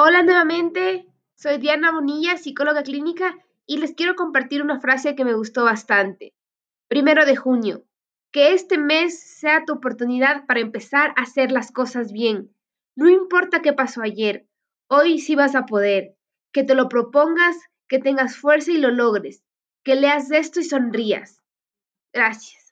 Hola nuevamente, soy Diana Bonilla, psicóloga clínica, y les quiero compartir una frase que me gustó bastante. Primero de junio, que este mes sea tu oportunidad para empezar a hacer las cosas bien. No importa qué pasó ayer, hoy sí vas a poder. Que te lo propongas, que tengas fuerza y lo logres. Que leas esto y sonrías. Gracias.